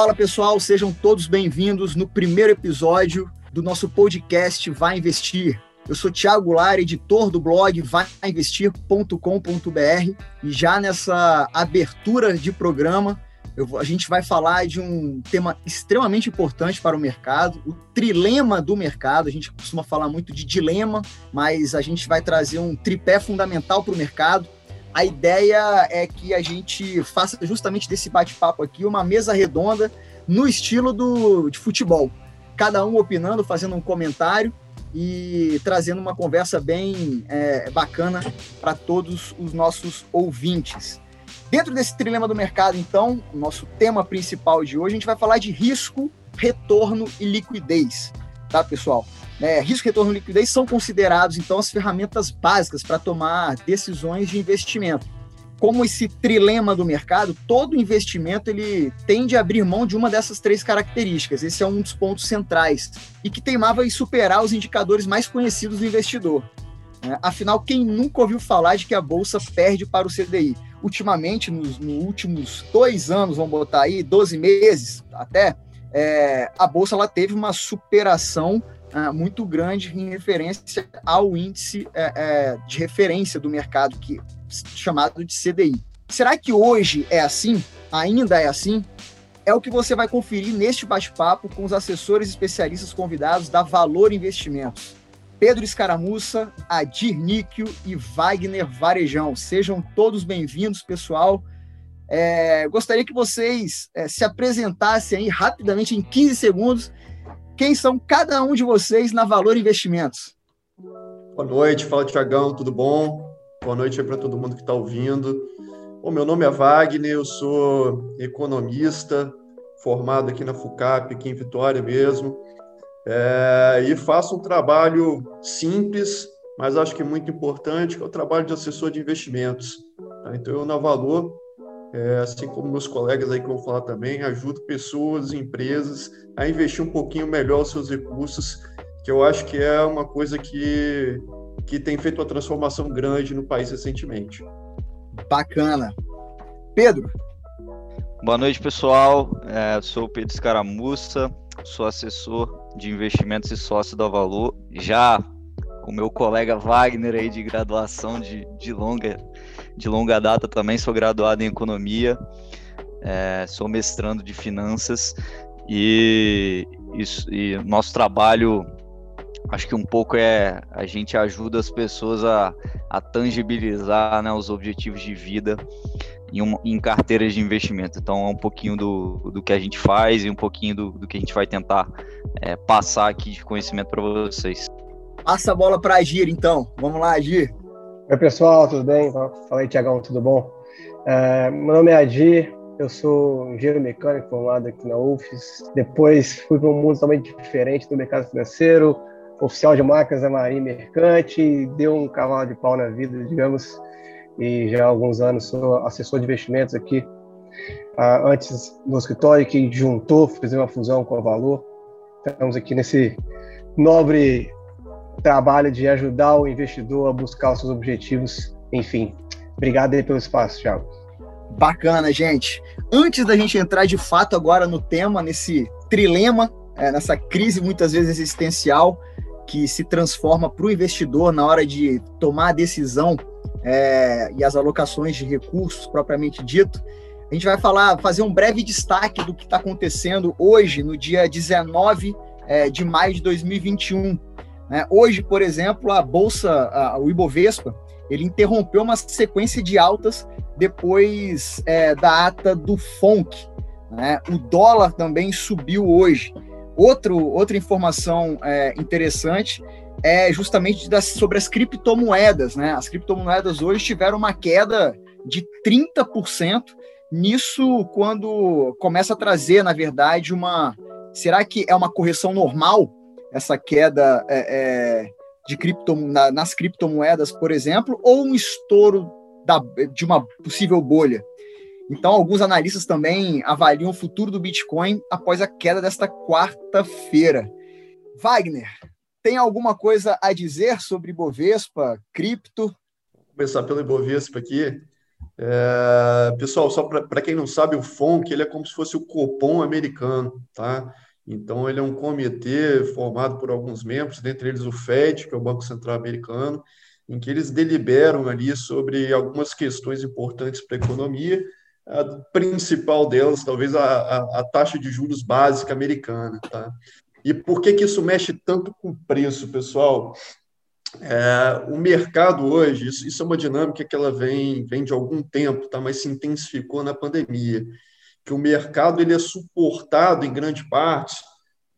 Fala pessoal, sejam todos bem-vindos no primeiro episódio do nosso podcast Vai Investir. Eu sou Thiago Goulart, editor do blog vaiinvestir.com.br e já nessa abertura de programa eu, a gente vai falar de um tema extremamente importante para o mercado, o trilema do mercado. A gente costuma falar muito de dilema, mas a gente vai trazer um tripé fundamental para o mercado. A ideia é que a gente faça justamente desse bate-papo aqui uma mesa redonda no estilo do, de futebol. Cada um opinando, fazendo um comentário e trazendo uma conversa bem é, bacana para todos os nossos ouvintes. Dentro desse trilema do mercado, então, o nosso tema principal de hoje, a gente vai falar de risco, retorno e liquidez, tá, pessoal? É, risco, retorno liquidez são considerados, então, as ferramentas básicas para tomar decisões de investimento. Como esse trilema do mercado, todo investimento ele tende a abrir mão de uma dessas três características. Esse é um dos pontos centrais e que teimava em superar os indicadores mais conhecidos do investidor. É, afinal, quem nunca ouviu falar de que a bolsa perde para o CDI? ultimamente, nos, nos, últimos dois anos, vamos botar aí, 12 meses até, é, a Bolsa ela teve uma superação ah, muito grande em referência ao índice é, é, de referência do mercado, que chamado de CDI. Será que hoje é assim? Ainda é assim? É o que você vai conferir neste bate-papo com os assessores especialistas convidados da Valor Investimentos. Pedro Escaramuça, Adir Níquio e Wagner Varejão. Sejam todos bem-vindos, pessoal. É, gostaria que vocês é, se apresentassem aí rapidamente, em 15 segundos, quem são cada um de vocês na Valor Investimentos. Boa noite, fala Tiagão, tudo bom? Boa noite para todo mundo que está ouvindo. Bom, meu nome é Wagner, eu sou economista, formado aqui na FUCAP, aqui em Vitória mesmo. É, e faço um trabalho simples, mas acho que muito importante, que é o trabalho de assessor de investimentos. Tá? Então, eu, na Valor, é, assim como meus colegas aí que vão falar também, ajudo pessoas, empresas a investir um pouquinho melhor os seus recursos, que eu acho que é uma coisa que, que tem feito uma transformação grande no país recentemente. Bacana. Pedro. Boa noite, pessoal. É, sou o Pedro Escaramuça, sou assessor de investimentos e sócio da Valor, já com meu colega Wagner aí de graduação de, de, longa, de longa data também, sou graduado em economia, é, sou mestrando de finanças e, e nosso trabalho acho que um pouco é a gente ajuda as pessoas a, a tangibilizar né, os objetivos de vida em, em carteiras de investimento. Então é um pouquinho do, do que a gente faz e um pouquinho do, do que a gente vai tentar é, passar aqui de conhecimento para vocês. Passa a bola para Agir, então. Vamos lá, Agir. Oi, pessoal, tudo bem? Fala aí, Tiagão, tudo bom? É, meu nome é Agir, eu sou engenheiro mecânico formado aqui na UFES. Depois fui para um mundo totalmente diferente do mercado financeiro, oficial de máquinas da Marinha Mercante, deu um cavalo de pau na vida, digamos, e já há alguns anos sou assessor de investimentos aqui. Ah, antes no escritório que juntou, fez uma fusão com a Valor. Estamos aqui nesse nobre trabalho de ajudar o investidor a buscar os seus objetivos. Enfim, obrigado aí pelo espaço, Thiago. Bacana, gente. Antes da gente entrar de fato agora no tema, nesse trilema, é, nessa crise muitas vezes existencial que se transforma para o investidor na hora de tomar a decisão é, e as alocações de recursos propriamente dito, a gente vai falar, fazer um breve destaque do que está acontecendo hoje, no dia 19 é, de maio de 2021. Né? Hoje, por exemplo, a Bolsa, a, o Ibovespa, ele interrompeu uma sequência de altas depois é, da ata do FONC. Né? O dólar também subiu hoje. Outro, outra informação é, interessante é justamente das, sobre as criptomoedas. Né? As criptomoedas hoje tiveram uma queda de 30%. Nisso, quando começa a trazer, na verdade, uma. Será que é uma correção normal essa queda é, é, de cripto, na, nas criptomoedas, por exemplo, ou um estouro da, de uma possível bolha? Então, alguns analistas também avaliam o futuro do Bitcoin após a queda desta quarta-feira. Wagner, tem alguma coisa a dizer sobre Bovespa, cripto? Vou começar pelo Ibovespa aqui. É, pessoal, só para quem não sabe, o FONC ele é como se fosse o Copom americano, tá? Então, ele é um comitê formado por alguns membros, dentre eles o FED, que é o Banco Central Americano, em que eles deliberam ali sobre algumas questões importantes para a economia, a principal delas, talvez, a, a, a taxa de juros básica americana, tá? E por que, que isso mexe tanto com o preço, pessoal? É, o mercado hoje, isso, isso, é uma dinâmica que ela vem, vem de algum tempo, tá? mas se intensificou na pandemia, que o mercado ele é suportado em grande parte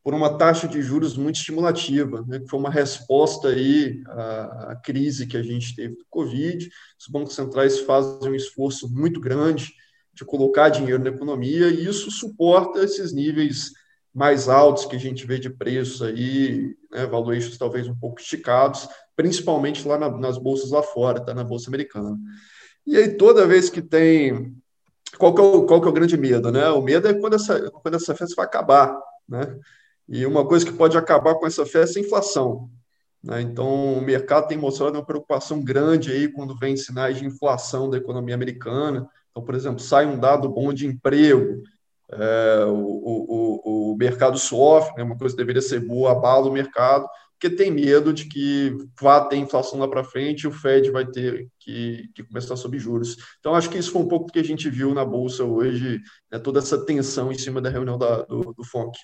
por uma taxa de juros muito estimulativa, né? que foi uma resposta aí à, à crise que a gente teve do Covid. Os bancos centrais fazem um esforço muito grande de colocar dinheiro na economia e isso suporta esses níveis mais altos que a gente vê de preço aí, né, valuations talvez um pouco esticados, principalmente lá na, nas bolsas lá fora, tá na bolsa americana. E aí toda vez que tem qual que é o, qual que é o grande medo, né? O medo é quando essa quando essa festa vai acabar, né? E uma coisa que pode acabar com essa festa é a inflação. Né? Então, o mercado tem mostrado uma preocupação grande aí quando vem sinais de inflação da economia americana. Então, por exemplo, sai um dado bom de emprego, é, o, o, o, mercado sofre, né, uma coisa que deveria ser boa, abala o mercado, porque tem medo de que vá ter inflação lá para frente e o Fed vai ter que, que, começar a subir juros. Então, acho que isso foi um pouco do que a gente viu na Bolsa hoje, né, toda essa tensão em cima da reunião da, do, do FONC.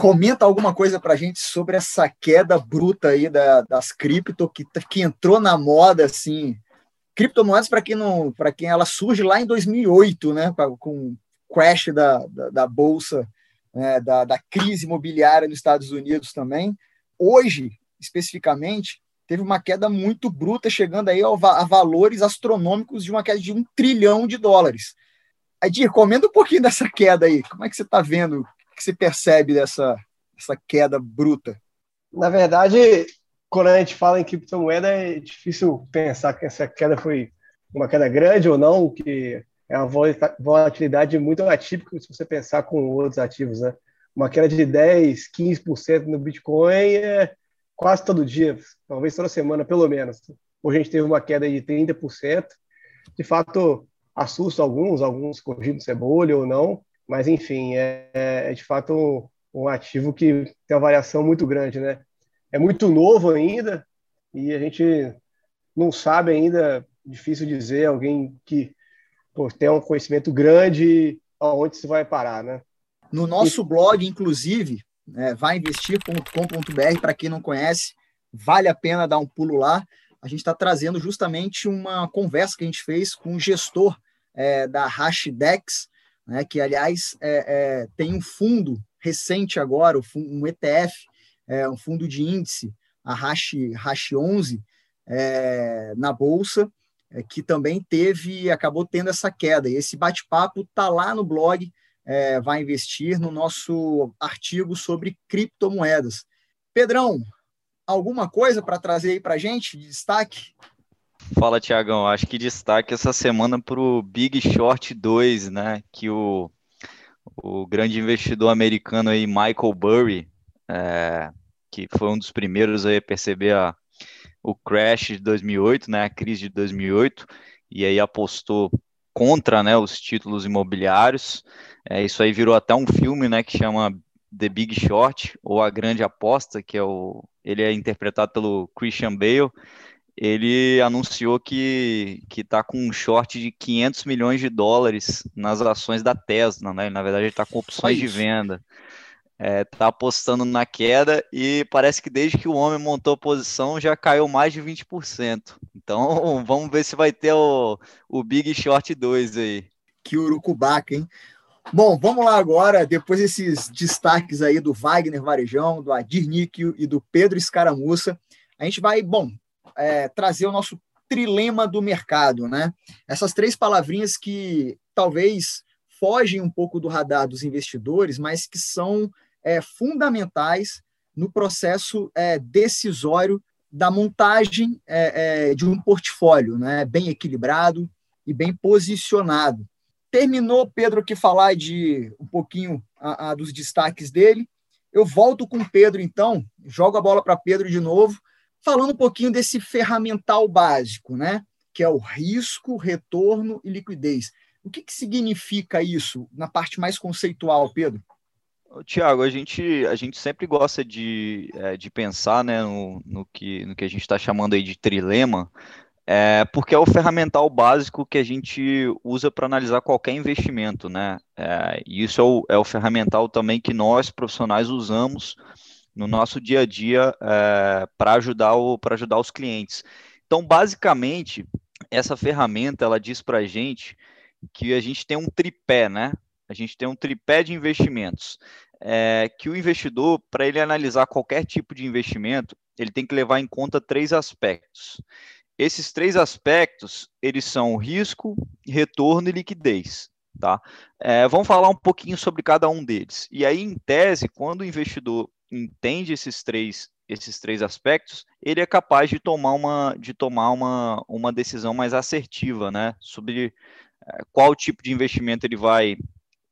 Comenta alguma coisa para a gente sobre essa queda bruta aí da, das cripto que, que entrou na moda assim criptomoedas, para quem quem ela surge lá em 2008, né, com o crash da, da, da bolsa, né, da, da crise imobiliária nos Estados Unidos também. Hoje, especificamente, teve uma queda muito bruta, chegando aí a valores astronômicos de uma queda de um trilhão de dólares. Adir, comenta um pouquinho dessa queda aí. Como é que você está vendo? O que você percebe dessa, dessa queda bruta? Na verdade, quando a gente fala em criptomoeda, é difícil pensar que essa queda foi uma queda grande ou não, que é uma volatilidade muito atípica se você pensar com outros ativos, né? Uma queda de 10, 15% no Bitcoin é quase todo dia, talvez toda semana, pelo menos. Hoje a gente teve uma queda de 30%. De fato, assusta alguns, alguns corrigindo se é bolha ou não, mas enfim, é, é de fato um, um ativo que tem uma variação muito grande, né? é muito novo ainda e a gente não sabe ainda, difícil dizer, alguém que pô, tem um conhecimento grande aonde se vai parar, né? No nosso e... blog, inclusive, é, vainvestir.com.br, para quem não conhece, vale a pena dar um pulo lá. A gente está trazendo justamente uma conversa que a gente fez com o gestor é, da Hashdex, né, que, aliás, é, é, tem um fundo recente agora, um ETF, é, um fundo de índice, a Hash, Hash 11, é, na Bolsa, é, que também teve, acabou tendo essa queda. E esse bate-papo está lá no blog, é, vai investir no nosso artigo sobre criptomoedas. Pedrão, alguma coisa para trazer aí para a gente de destaque? Fala, Tiagão. Acho que destaque essa semana para o Big Short 2, né? Que o, o grande investidor americano aí, Michael Burry, é, que foi um dos primeiros a perceber a, o crash de 2008, né, a crise de 2008, e aí apostou contra né, os títulos imobiliários. É, isso aí virou até um filme né, que chama The Big Short, ou A Grande Aposta, que é o, ele é interpretado pelo Christian Bale. Ele anunciou que está com um short de 500 milhões de dólares nas ações da Tesla, né? Na verdade, ele está com opções de venda é, tá apostando na queda e parece que desde que o homem montou a posição já caiu mais de 20%. Então vamos ver se vai ter o, o Big Short 2 aí. Que urucubaca, hein? Bom, vamos lá agora, depois desses destaques aí do Wagner Varejão, do Adir Níquio e do Pedro Escaramuça, a gente vai, bom, é, trazer o nosso trilema do mercado, né? Essas três palavrinhas que talvez fogem um pouco do radar dos investidores, mas que são é, fundamentais no processo é, decisório da montagem é, é, de um portfólio né, bem equilibrado e bem posicionado. Terminou, Pedro, aqui falar de um pouquinho a, a dos destaques dele. Eu volto com o Pedro, então, jogo a bola para Pedro de novo, falando um pouquinho desse ferramental básico, né? que é o risco, retorno e liquidez. O que, que significa isso na parte mais conceitual, Pedro? Tiago, a gente, a gente sempre gosta de, é, de pensar né, no, no, que, no que a gente está chamando aí de trilema, é, porque é o ferramental básico que a gente usa para analisar qualquer investimento, né? É, e isso é o, é o ferramental também que nós, profissionais, usamos no nosso dia a dia é, para ajudar, o, ajudar os clientes. Então, basicamente, essa ferramenta ela diz para a gente que a gente tem um tripé, né? A gente tem um tripé de investimentos. É, que o investidor, para ele analisar qualquer tipo de investimento, ele tem que levar em conta três aspectos. Esses três aspectos, eles são risco, retorno e liquidez. Tá? É, vamos falar um pouquinho sobre cada um deles. E aí, em tese, quando o investidor entende esses três, esses três aspectos, ele é capaz de tomar uma, de tomar uma, uma decisão mais assertiva né? sobre é, qual tipo de investimento ele vai,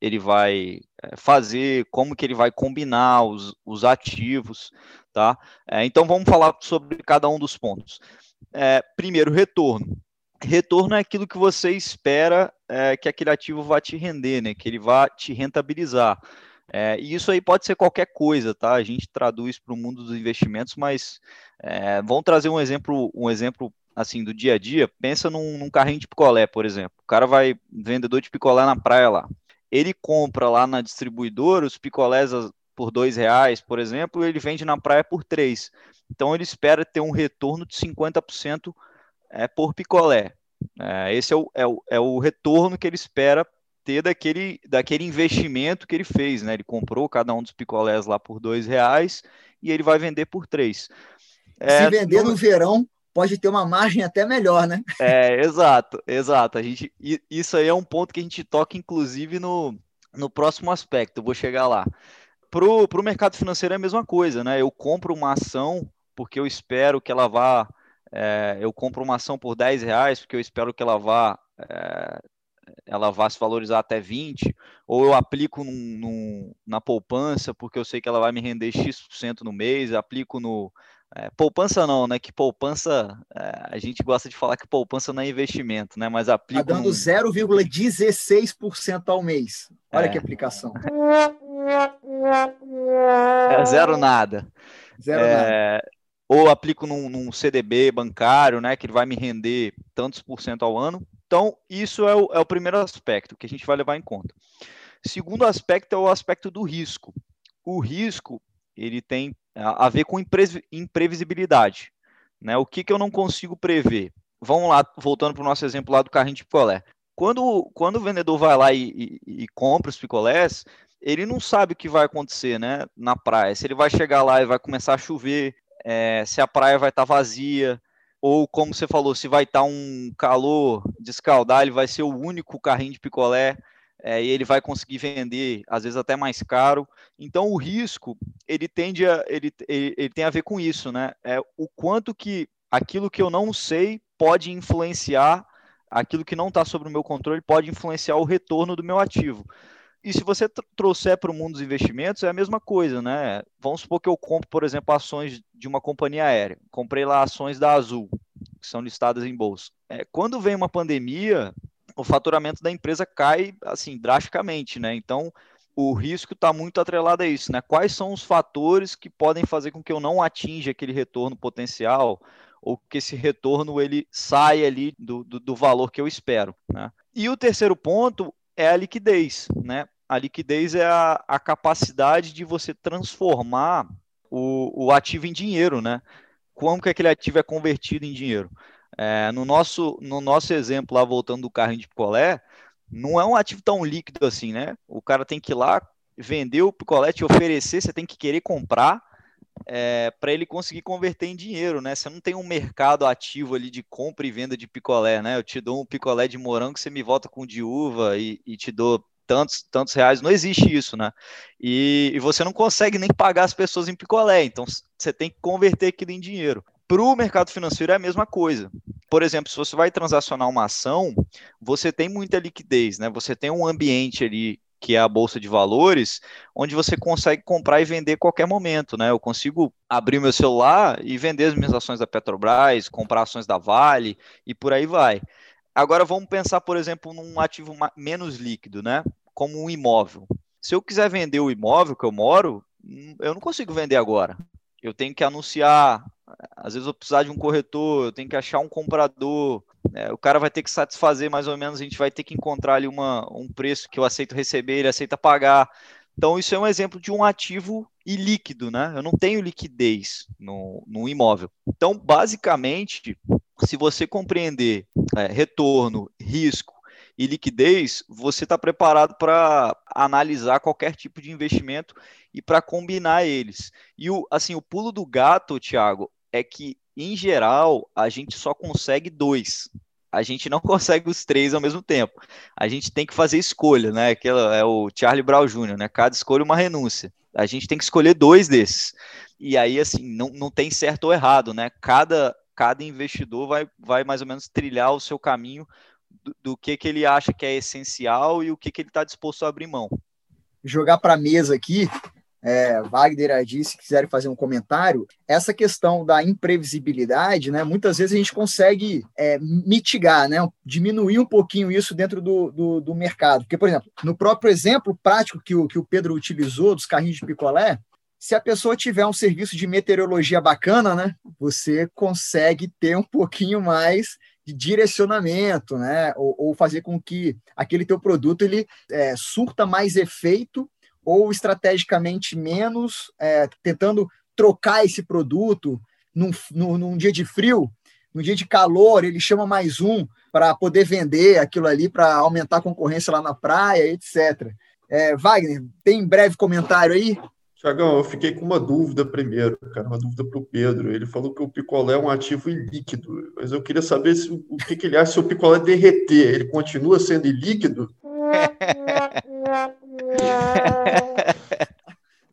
ele vai é, fazer, como que ele vai combinar os, os ativos. Tá? É, então, vamos falar sobre cada um dos pontos. É, primeiro, retorno. Retorno é aquilo que você espera é, que aquele ativo vá te render, né? Que ele vá te rentabilizar. É, e isso aí pode ser qualquer coisa, tá? A gente traduz para o mundo dos investimentos, mas é, vamos trazer um exemplo, um exemplo assim do dia a dia. Pensa num, num carrinho de picolé, por exemplo. O cara vai vendedor de picolé na praia lá. Ele compra lá na distribuidora os picolés por dois reais, por exemplo, e ele vende na praia por três. Então ele espera ter um retorno de 50% é, por picolé. É, esse é o, é, o, é o retorno que ele espera ter daquele, daquele investimento que ele fez. Né? Ele comprou cada um dos picolés lá por dois reais e ele vai vender por três. É, Se vender no... no verão, pode ter uma margem até melhor, né? É, exato, exato. A gente, isso aí é um ponto que a gente toca, inclusive, no, no próximo aspecto. Eu vou chegar lá. Para o mercado financeiro é a mesma coisa, né? Eu compro uma ação porque eu espero que ela vá. É, eu compro uma ação por 10 reais porque eu espero que ela vá. É, ela vá se valorizar até 20, ou eu aplico num, num, na poupança porque eu sei que ela vai me render X% no mês, aplico no. É, poupança não, né? Que poupança, é, a gente gosta de falar que poupança não é investimento, né? Mas aplica. Está dando num... 0,16% ao mês. Olha é. que aplicação. É zero nada. Zero nada. É, ou aplico num, num, CDB bancário, né, que vai me render tantos por cento ao ano. Então, isso é o, é o primeiro aspecto que a gente vai levar em conta. Segundo aspecto é o aspecto do risco. O risco, ele tem a ver com imprevisibilidade. Né? O que, que eu não consigo prever? Vamos lá, voltando para o nosso exemplo lá do carrinho de picolé. Quando, quando o vendedor vai lá e, e, e compra os picolés, ele não sabe o que vai acontecer né, na praia. Se ele vai chegar lá e vai começar a chover, é, se a praia vai estar tá vazia, ou como você falou, se vai estar tá um calor de ele vai ser o único carrinho de picolé é, e ele vai conseguir vender, às vezes até mais caro. Então o risco ele tende a ele, ele, ele tem a ver com isso, né? É o quanto que aquilo que eu não sei pode influenciar aquilo que não está sob o meu controle pode influenciar o retorno do meu ativo. E se você trouxer para o mundo dos investimentos, é a mesma coisa, né? Vamos supor que eu compro, por exemplo, ações de uma companhia aérea. Comprei lá ações da Azul, que são listadas em bolsa. É, quando vem uma pandemia, o faturamento da empresa cai, assim, drasticamente, né? Então, o risco está muito atrelado a isso, né? Quais são os fatores que podem fazer com que eu não atinja aquele retorno potencial ou que esse retorno ele saia ali do, do, do valor que eu espero, né? E o terceiro ponto é a liquidez, né? A liquidez é a, a capacidade de você transformar o, o ativo em dinheiro, né? Como que aquele ativo é convertido em dinheiro? É, no, nosso, no nosso exemplo lá, voltando do carrinho de picolé, não é um ativo tão líquido assim, né? O cara tem que ir lá, vender o picolé, te oferecer, você tem que querer comprar, é, para ele conseguir converter em dinheiro, né? Você não tem um mercado ativo ali de compra e venda de picolé, né? Eu te dou um picolé de morango, você me volta com de uva e, e te dou tantos, tantos reais. Não existe isso, né? E, e, você não consegue nem pagar as pessoas em picolé, então você tem que converter aquilo em dinheiro. Para o mercado financeiro é a mesma coisa. Por exemplo, se você vai transacionar uma ação, você tem muita liquidez, né? Você tem um ambiente ali que é a bolsa de valores, onde você consegue comprar e vender a qualquer momento, né? Eu consigo abrir meu celular e vender as minhas ações da Petrobras, comprar ações da Vale e por aí vai. Agora vamos pensar, por exemplo, num ativo menos líquido, né? Como um imóvel. Se eu quiser vender o imóvel que eu moro, hum, eu não consigo vender agora. Eu tenho que anunciar, às vezes eu precisar de um corretor, eu tenho que achar um comprador, é, o cara vai ter que satisfazer mais ou menos, a gente vai ter que encontrar ali uma, um preço que eu aceito receber, ele aceita pagar. Então, isso é um exemplo de um ativo ilíquido, né? Eu não tenho liquidez no, no imóvel. Então, basicamente, se você compreender é, retorno, risco e liquidez, você está preparado para analisar qualquer tipo de investimento e para combinar eles. E o, assim, o pulo do gato, Thiago, é que em geral, a gente só consegue dois. A gente não consegue os três ao mesmo tempo. A gente tem que fazer escolha, né? Aquela é o Charlie Brown Jr., né? Cada escolha uma renúncia. A gente tem que escolher dois desses. E aí, assim, não, não tem certo ou errado, né? Cada, cada investidor vai, vai mais ou menos trilhar o seu caminho do, do que, que ele acha que é essencial e o que, que ele está disposto a abrir mão. Jogar para a mesa aqui, é, Wagner Adi, se quiserem fazer um comentário, essa questão da imprevisibilidade, né, muitas vezes a gente consegue é, mitigar, né, diminuir um pouquinho isso dentro do, do, do, mercado. Porque, por exemplo, no próprio exemplo prático que o, que o Pedro utilizou dos carrinhos de picolé, se a pessoa tiver um serviço de meteorologia bacana, né, você consegue ter um pouquinho mais de direcionamento, né, ou, ou fazer com que aquele teu produto ele é, surta mais efeito ou estrategicamente menos, é, tentando trocar esse produto num, num, num, dia de frio, num dia de calor, ele chama mais um para poder vender aquilo ali, para aumentar a concorrência lá na praia, etc. É, Wagner, tem breve comentário aí? Tiagão, eu fiquei com uma dúvida primeiro, cara, uma dúvida para o Pedro. Ele falou que o picolé é um ativo ilíquido, mas eu queria saber se, o que, que ele acha se o picolé derreter. Ele continua sendo ilíquido?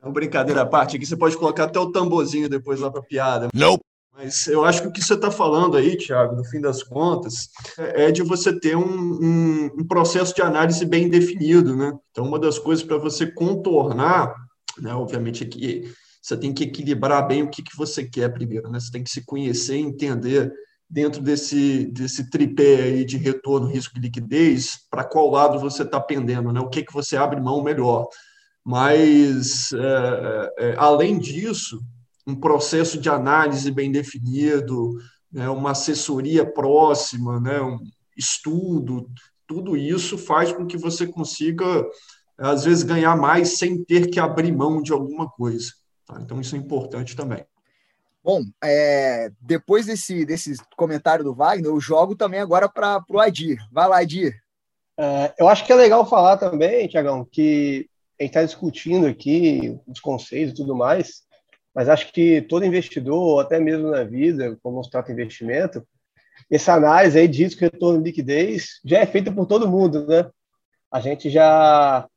É uma brincadeira à parte, aqui você pode colocar até o tamborzinho depois lá para piada. Não. Mas eu acho que o que você está falando aí, Thiago, no fim das contas, é de você ter um, um, um processo de análise bem definido, né? Então, uma das coisas para você contornar, né, obviamente, é que você tem que equilibrar bem o que, que você quer primeiro, né? Você tem que se conhecer, entender dentro desse, desse tripé aí de retorno, risco e liquidez, para qual lado você está pendendo, né? o que, que você abre mão melhor. Mas, é, é, além disso, um processo de análise bem definido, né? uma assessoria próxima, né? um estudo, tudo isso faz com que você consiga, às vezes, ganhar mais sem ter que abrir mão de alguma coisa. Tá? Então, isso é importante também. Bom, é, depois desse, desse comentário do Wagner, eu jogo também agora para o Adir. Vai lá, Adir. É, eu acho que é legal falar também, Tiagão, que a gente está discutindo aqui os conceitos e tudo mais, mas acho que todo investidor, ou até mesmo na vida, como se trata de investimento, essa análise aí diz que retorno de liquidez já é feita por todo mundo, né? A gente já.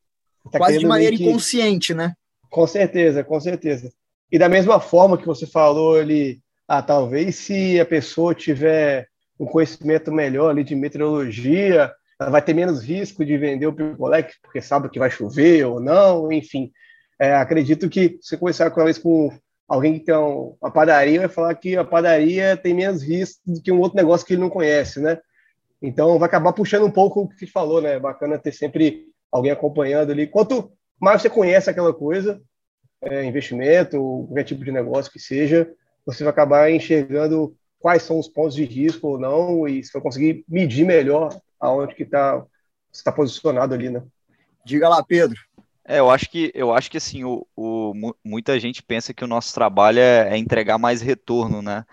Tá Quase de maneira que... inconsciente, né? Com certeza, com certeza. E da mesma forma que você falou ali, ah, talvez se a pessoa tiver um conhecimento melhor ali de meteorologia, vai ter menos risco de vender o picolé, porque sabe que vai chover ou não, enfim. É, acredito que se conversar com vez com alguém que tem uma padaria, vai falar que a padaria tem menos risco do que um outro negócio que ele não conhece, né? Então vai acabar puxando um pouco o que você falou, né? Bacana ter sempre alguém acompanhando ali. Quanto mais você conhece aquela coisa, é, investimento, qualquer tipo de negócio que seja, você vai acabar enxergando quais são os pontos de risco ou não, e você vai conseguir medir melhor aonde que tá, você está posicionado ali, né? Diga lá, Pedro. É, eu acho que eu acho que assim, o, o muita gente pensa que o nosso trabalho é, é, entregar mais retorno, né?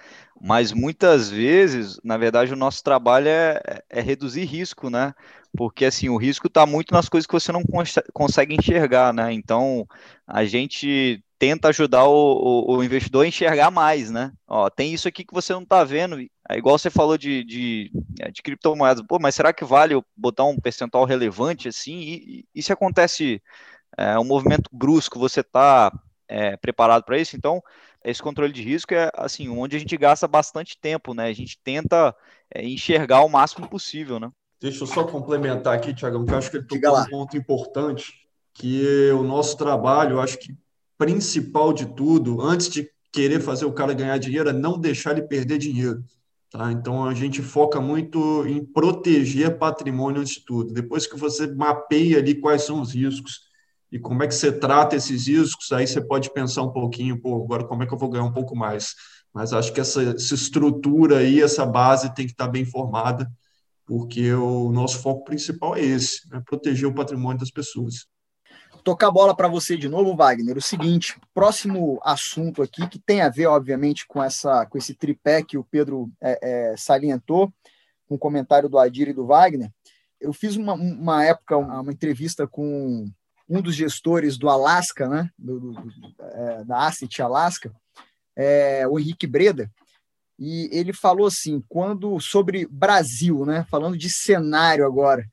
Mas muitas vezes, na verdade, o nosso trabalho é, é reduzir risco, né? porque assim o risco está muito nas coisas que você não cons consegue enxergar, né? Então a gente tenta ajudar o, o, o, investidor a enxergar mais, né? Ó, tem isso aqui que você não está vendo. É igual você falou de, de, é, de, criptomoedas. Pô, mas será que vale eu botar um percentual relevante assim? E, e se acontece é, um movimento brusco, você está é, preparado para isso? Então, esse controle de risco é assim, onde a gente gasta bastante tempo, né? A gente tenta é, enxergar o máximo possível, né? Deixa eu só complementar aqui, Tiagão, que eu acho que ele tocou um ponto importante. que o nosso trabalho, acho que principal de tudo, antes de querer fazer o cara ganhar dinheiro, é não deixar ele perder dinheiro. Tá? Então a gente foca muito em proteger patrimônio antes de tudo. Depois que você mapeia ali quais são os riscos e como é que você trata esses riscos, aí você pode pensar um pouquinho, pô, agora como é que eu vou ganhar um pouco mais? Mas acho que essa, essa estrutura aí, essa base tem que estar bem formada, porque o nosso foco principal é esse, né? proteger o patrimônio das pessoas tocar a bola para você de novo, Wagner. O seguinte, próximo assunto aqui que tem a ver, obviamente, com essa, com esse tripé que o Pedro é, é, salientou, com o comentário do Adir e do Wagner. Eu fiz uma, uma época uma, uma entrevista com um dos gestores do Alasca, né, do, do, do, é, da Asset Alaska, é, o Henrique Breda, e ele falou assim, quando sobre Brasil, né, falando de cenário agora,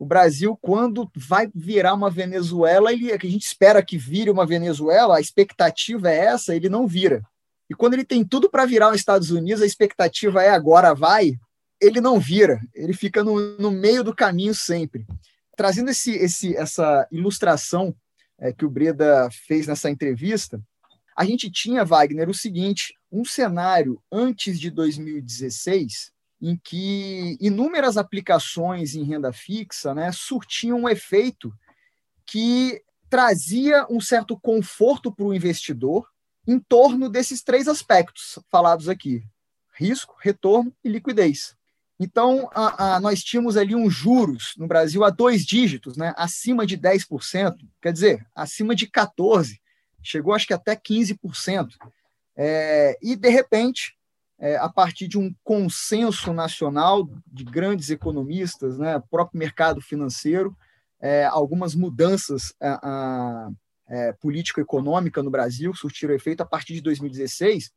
o Brasil, quando vai virar uma Venezuela, ele, a gente espera que vire uma Venezuela, a expectativa é essa, ele não vira. E quando ele tem tudo para virar os Estados Unidos, a expectativa é agora vai, ele não vira, ele fica no, no meio do caminho sempre. Trazendo esse, esse, essa ilustração é, que o Breda fez nessa entrevista, a gente tinha, Wagner, o seguinte: um cenário antes de 2016 em que inúmeras aplicações em renda fixa né, surtiam um efeito que trazia um certo conforto para o investidor em torno desses três aspectos falados aqui: risco, retorno e liquidez. Então, a, a, nós tínhamos ali uns juros no Brasil a dois dígitos, né, acima de 10%, quer dizer, acima de 14%, chegou acho que até 15%. É, e, de repente, é, a partir de um consenso nacional de grandes economistas, né, próprio mercado financeiro, é, algumas mudanças a, a, é, político-econômica no Brasil surtiram efeito a partir de 2016.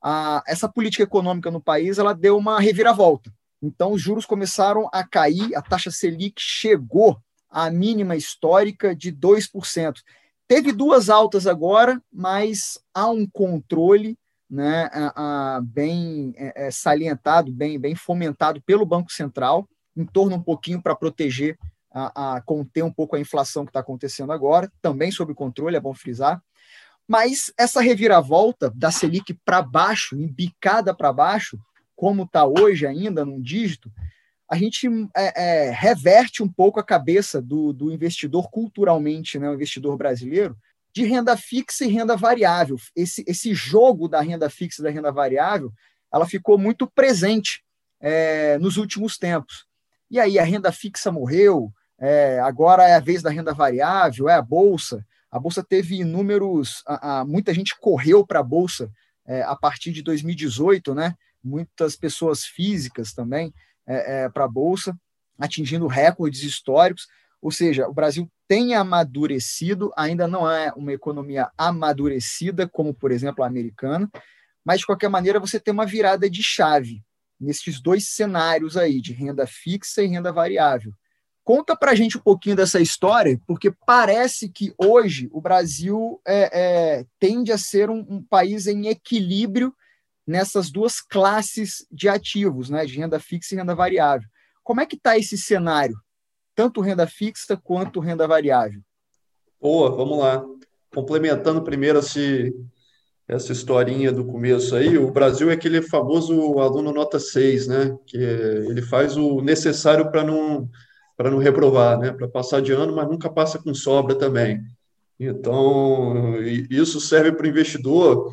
A, essa política econômica no país ela deu uma reviravolta. Então, os juros começaram a cair, a taxa Selic chegou à mínima histórica de 2%. Teve duas altas agora, mas há um controle né, a, a, bem é, é, salientado, bem, bem fomentado pelo Banco Central, em torno um pouquinho para proteger, a, a, conter um pouco a inflação que está acontecendo agora, também sob controle, é bom frisar. Mas essa reviravolta da Selic para baixo, embicada para baixo, como está hoje ainda num dígito, a gente é, é, reverte um pouco a cabeça do, do investidor culturalmente, né, o investidor brasileiro, de renda fixa e renda variável. Esse, esse jogo da renda fixa e da renda variável, ela ficou muito presente é, nos últimos tempos. E aí a renda fixa morreu, é, agora é a vez da renda variável, é a bolsa. A bolsa teve inúmeros, a, a muita gente correu para a bolsa é, a partir de 2018, né? Muitas pessoas físicas também é, é, para a bolsa, atingindo recordes históricos. Ou seja, o Brasil tem amadurecido, ainda não é uma economia amadurecida, como, por exemplo, a americana, mas, de qualquer maneira, você tem uma virada de chave nesses dois cenários aí, de renda fixa e renda variável. Conta para a gente um pouquinho dessa história, porque parece que hoje o Brasil é, é, tende a ser um, um, país em equilíbrio nessas duas classes de ativos, né, de renda fixa e renda variável. Como é que está esse cenário? Tanto renda fixa quanto renda variável? Boa, vamos lá. Complementando primeiro esse, essa historinha do começo aí, o Brasil é aquele famoso aluno nota 6, né? Que ele faz o necessário para não para não reprovar, né? Para passar de ano, mas nunca passa com sobra também. Então, isso serve para o investidor,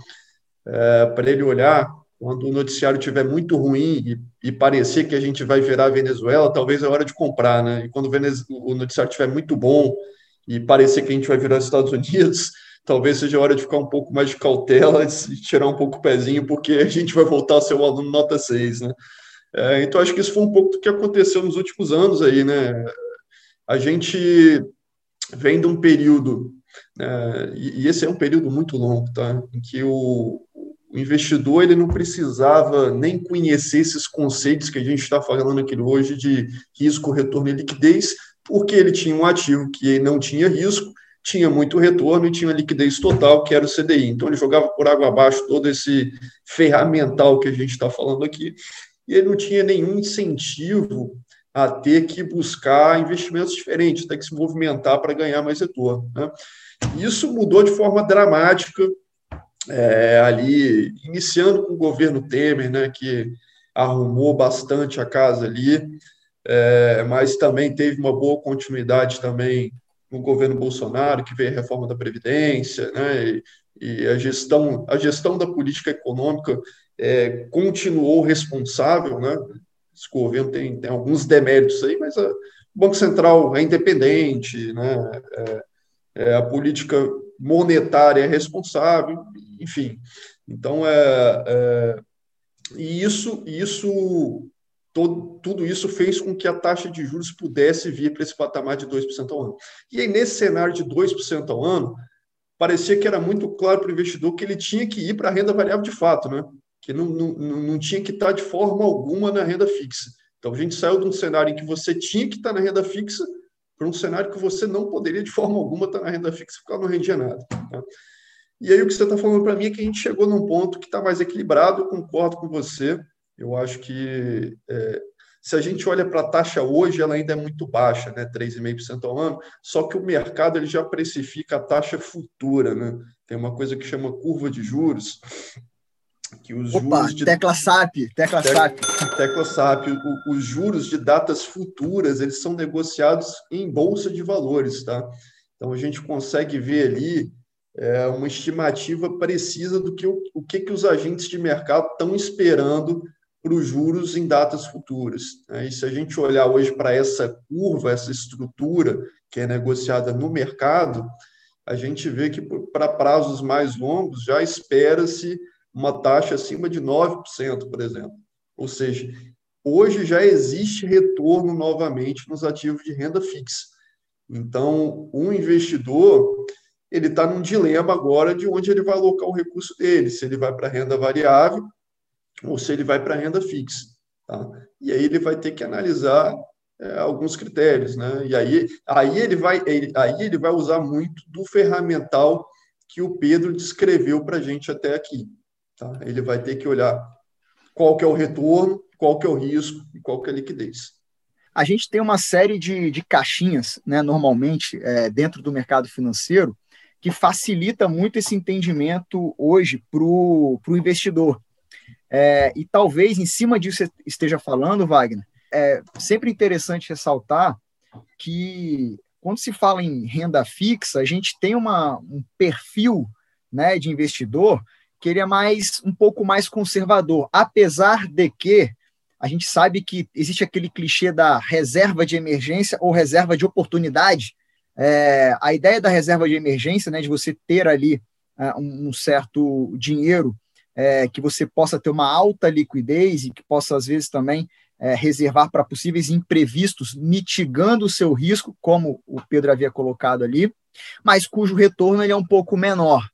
é, para ele olhar quando o noticiário estiver muito ruim e, e, parecer que a gente vai virar a Venezuela, talvez é hora de comprar, né? E quando o, o noticiário estiver muito bom e parecer que a gente vai virar os Estados Unidos, talvez seja hora de ficar um pouco mais de cautela e tirar um pouco o pezinho, porque a gente vai voltar a ser um aluno nota 6, né? É, então, acho que isso foi um pouco do que aconteceu nos últimos anos aí, né? A gente vem de um período, né, e, e esse é um período muito longo, tá? Em que o, o investidor ele não precisava nem conhecer esses conceitos que a gente está falando aqui hoje de risco, retorno e liquidez, porque ele tinha um ativo que não tinha risco, tinha muito retorno e tinha liquidez total, que era o CDI. Então ele jogava por água abaixo todo esse ferramental que a gente está falando aqui, e ele não tinha nenhum incentivo a ter que buscar investimentos diferentes, ter que se movimentar para ganhar mais retorno. Né? Isso mudou de forma dramática é, ali, iniciando com o governo Temer, né, que arrumou bastante a casa ali, é, mas também teve uma boa continuidade também no governo Bolsonaro, que veio a reforma da Previdência, né, e, e a, gestão, a gestão da política econômica é, continuou responsável, né, esse governo tem, tem alguns deméritos aí, mas a, o Banco Central é independente, né, é, é, a política monetária é responsável, enfim. Então, é, é e isso, isso todo, tudo isso fez com que a taxa de juros pudesse vir para esse patamar de 2% ao ano. E aí, nesse cenário de 2% ao ano, parecia que era muito claro para o investidor que ele tinha que ir para a renda variável de fato, né? que não, não, não tinha que estar de forma alguma na renda fixa. Então, a gente saiu de um cenário em que você tinha que estar na renda fixa para um cenário que você não poderia, de forma alguma, estar na renda fixa porque ela não rendia nada. Tá? E aí, o que você está falando para mim é que a gente chegou num ponto que está mais equilibrado, eu concordo com você. Eu acho que é, se a gente olha para a taxa hoje, ela ainda é muito baixa, né? 3,5% ao ano, só que o mercado ele já precifica a taxa futura, né? Tem uma coisa que chama curva de juros, que os Opa, juros de... tecla SAP, tecla SAP. Tecla SAP, o, os juros de datas futuras, eles são negociados em bolsa de valores, tá? Então a gente consegue ver ali é, uma estimativa precisa do que o, o que, que os agentes de mercado estão esperando para os juros em datas futuras. Né? E se a gente olhar hoje para essa curva, essa estrutura que é negociada no mercado, a gente vê que para prazos mais longos já espera-se uma taxa acima de 9%, por exemplo. Ou seja, hoje já existe retorno novamente nos ativos de renda fixa. Então, um investidor ele está num dilema agora de onde ele vai alocar o recurso dele, se ele vai para renda variável ou se ele vai para renda fixa. Tá? E aí ele vai ter que analisar é, alguns critérios, né? E aí, aí ele vai ele, aí ele vai usar muito do ferramental que o Pedro descreveu para a gente até aqui. Tá? Ele vai ter que olhar qual que é o retorno, qual que é o risco e qual que é a liquidez. A gente tem uma série de, de caixinhas, né, normalmente, é, dentro do mercado financeiro, que facilita muito esse entendimento hoje para o investidor. É, e talvez em cima disso você esteja falando, Wagner, é sempre interessante ressaltar que quando se fala em renda fixa, a gente tem uma, um perfil né, de investidor que ele é mais um pouco mais conservador, apesar de que a gente sabe que existe aquele clichê da reserva de emergência ou reserva de oportunidade. É, a ideia da reserva de emergência, né, de você ter ali uh, um, certo dinheiro é, que você possa ter uma alta liquidez e que possa, às vezes, também é, reservar para possíveis imprevistos, mitigando o seu risco, como o Pedro havia colocado ali, mas cujo retorno ele é um pouco menor.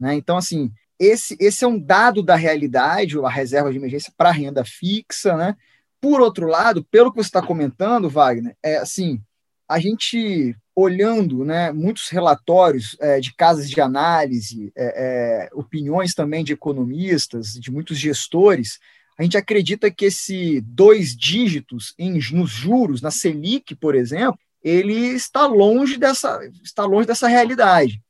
Né? Então, assim, esse, esse é um dado da realidade, a reserva de emergência para renda fixa, né? Por outro lado, pelo que você está comentando, Wagner, é assim, a gente olhando né, muitos relatórios é, de casas de análise, é, é, opiniões também de economistas, de muitos gestores, a gente acredita que esse dois dígitos em, nos juros, na Selic, por exemplo, ele está longe dessa, está longe dessa realidade.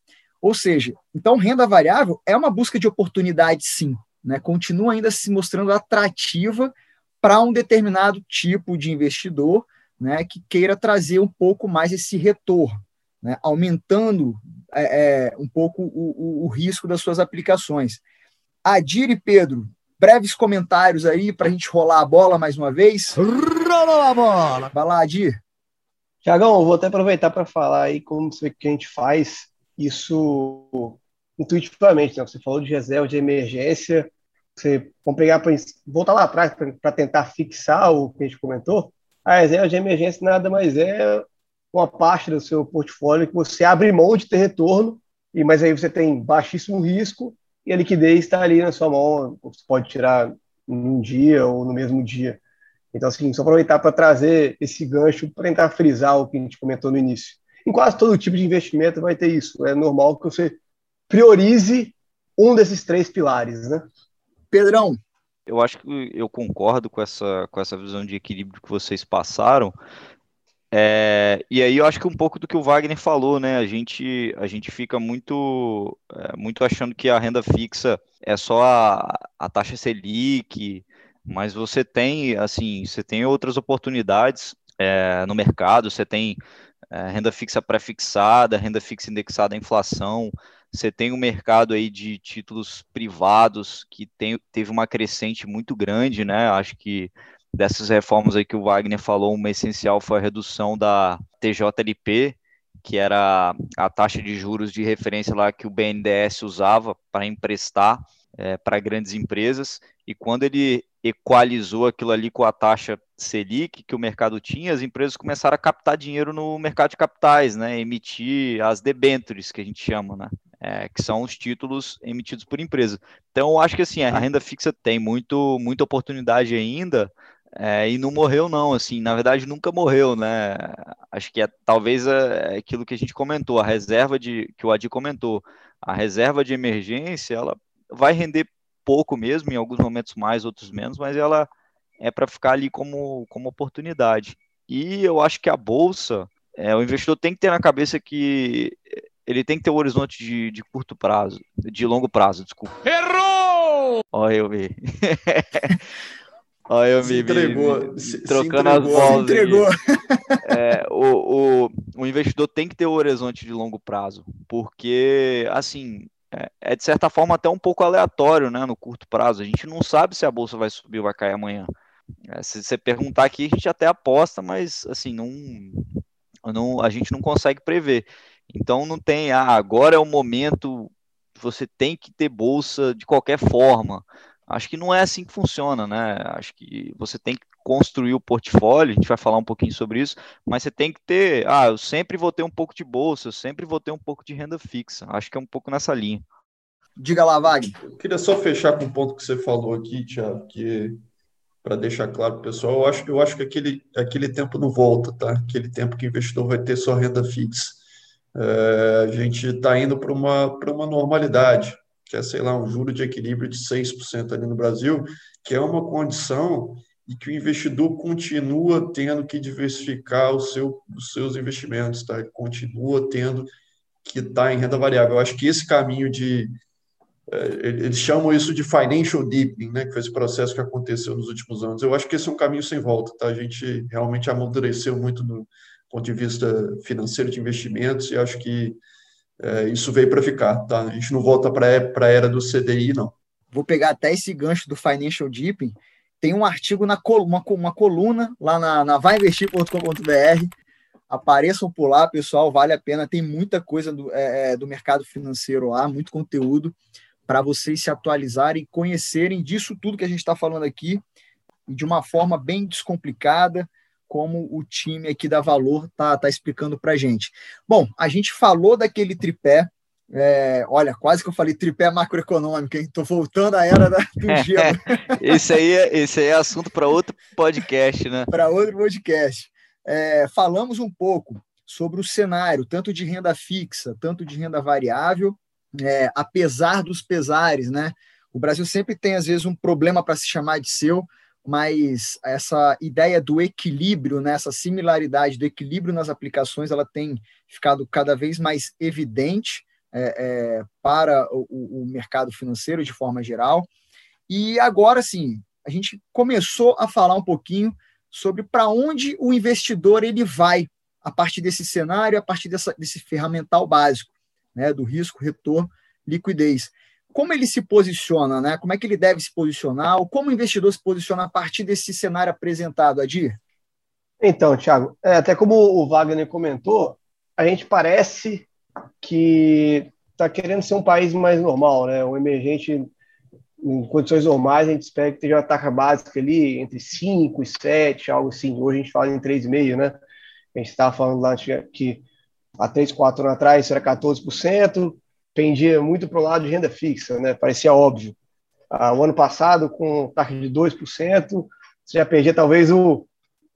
Ou seja, então renda variável é uma busca de oportunidade, sim, né? continua ainda se mostrando atrativa para um determinado tipo de investidor né, que queira trazer um pouco mais esse retorno, né, aumentando é, é, um pouco o, o, o, risco das suas aplicações. Adir e Pedro, breves comentários aí para a gente rolar a bola mais uma vez. Rolou a bola! Vai lá, Adir. Tiagão, vou até aproveitar para falar aí como que a gente faz isso intuitivamente. Né? Você falou de reserva de emergência, você vamos pegar para voltar lá atrás para tentar fixar o que a gente comentou. A reserva de emergência nada mais é uma parte do seu portfólio que você abre mão de ter retorno, e mas aí você tem baixíssimo risco e a liquidez está ali na sua mão, você pode tirar num dia ou no mesmo dia. Então, assim, só aproveitar para trazer esse gancho para tentar frisar o que a gente comentou no início. Em quase todo tipo de investimento vai ter isso. É normal que você priorize um desses três pilares, né? Pedrão, Eu acho que eu concordo com essa, com essa visão de equilíbrio que vocês passaram. É, e aí eu acho que um pouco do que o Wagner falou, né? A gente, a gente fica muito, é, muito achando que a renda fixa é só a, a taxa Selic, mas você tem, assim, você tem outras oportunidades é, no mercado, você tem é, renda fixa pré-fixada, renda fixa indexada à inflação, você tem um mercado aí de títulos privados que tem, teve uma crescente muito grande, né? Acho que dessas reformas aí que o Wagner falou, uma essencial foi a redução da TJLP, que era a taxa de juros de referência lá que o BNDES usava para emprestar é, para grandes empresas. E quando ele equalizou aquilo ali com a taxa Selic que o mercado tinha, as empresas começaram a captar dinheiro no mercado de capitais, né? Emitir as debentures, que a gente chama, né? é, que são os títulos emitidos por empresa. Então, acho que assim, a renda fixa tem muito, muita oportunidade ainda é, e não morreu não, assim, na verdade nunca morreu, né? Acho que é talvez é, é aquilo que a gente comentou, a reserva de que o Adi comentou, a reserva de emergência, ela vai render pouco mesmo, em alguns momentos mais, outros menos, mas ela é para ficar ali como, como oportunidade. E eu acho que a bolsa, é, o investidor tem que ter na cabeça que ele tem que ter um horizonte de, de curto prazo, de longo prazo, desculpa. Errou! Olha eu vi. Olha eu se me, entregou, me, me se, trocando se as bolas. Se entregou. É, o, o, o investidor tem que ter um horizonte de longo prazo, porque, assim, é, é, de certa forma até um pouco aleatório, né, no curto prazo. A gente não sabe se a bolsa vai subir ou vai cair amanhã. É, se você perguntar aqui, a gente até aposta, mas, assim, não, não, a gente não consegue prever. Então não tem, ah, agora é o momento, você tem que ter bolsa de qualquer forma. Acho que não é assim que funciona, né? Acho que você tem que construir o portfólio, a gente vai falar um pouquinho sobre isso, mas você tem que ter, ah, eu sempre vou ter um pouco de bolsa, eu sempre vou ter um pouco de renda fixa. Acho que é um pouco nessa linha. Diga lá, Wagner. Eu queria só fechar com um ponto que você falou aqui, Tiago, que para deixar claro para o pessoal, eu acho, eu acho que aquele, aquele tempo não volta, tá? Aquele tempo que o investidor vai ter só renda fixa é, a gente está indo para uma, uma normalidade, que é, sei lá, um juro de equilíbrio de 6% ali no Brasil, que é uma condição e que o investidor continua tendo que diversificar seu, os seus investimentos, tá? Ele continua tendo que estar tá em renda variável. Eu acho que esse caminho de é, eles chamam isso de financial deepening, né, que foi esse processo que aconteceu nos últimos anos. Eu acho que esse é um caminho sem volta, tá? A gente realmente amadureceu muito no, ponto de vista financeiro de investimentos, e acho que é, isso veio para ficar, tá? A gente não volta para a era do CDI, não. Vou pegar até esse gancho do Financial Deeping. Tem um artigo, na uma, uma coluna lá na, na vainvestir.com.br. Apareçam por lá, pessoal, vale a pena. Tem muita coisa do, é, é do mercado financeiro lá, muito conteúdo para vocês se atualizarem e conhecerem disso tudo que a gente está falando aqui de uma forma bem descomplicada, como o time aqui da Valor tá, tá explicando para gente. Bom, a gente falou daquele tripé, é, olha, quase que eu falei tripé macroeconômico, hein? Tô voltando à era da, do gelo. esse, aí, é, esse aí é assunto para outro podcast, né? para outro podcast. É, falamos um pouco sobre o cenário, tanto de renda fixa, tanto de renda variável, é, apesar dos pesares, né? O Brasil sempre tem, às vezes, um problema para se chamar de seu, mas essa ideia do equilíbrio, né, essa similaridade do equilíbrio nas aplicações, ela tem ficado cada vez mais evidente é, é, para o, o, mercado financeiro de forma geral. E agora sim, a gente começou a falar um pouquinho sobre para onde o investidor ele vai a partir desse cenário, a partir dessa, desse ferramental básico, né, do risco, retorno, liquidez como ele se posiciona, né? Como é que ele deve se posicionar, ou como o investidor se posiciona a partir desse cenário apresentado, Adir? Então, Thiago, é, até como o Wagner comentou, a gente parece que está querendo ser um país mais normal, né? Um emergente em condições normais, a gente espera que tenha uma taxa básica ali entre 5 e 7, algo assim. Hoje a gente fala em 3,5, né? A gente estava falando lá que há 3, 4 anos atrás era 14%, pendia muito para o lado de renda fixa, né? parecia óbvio. Ah, o ano passado, com taxa de 2%, você já perdia talvez o,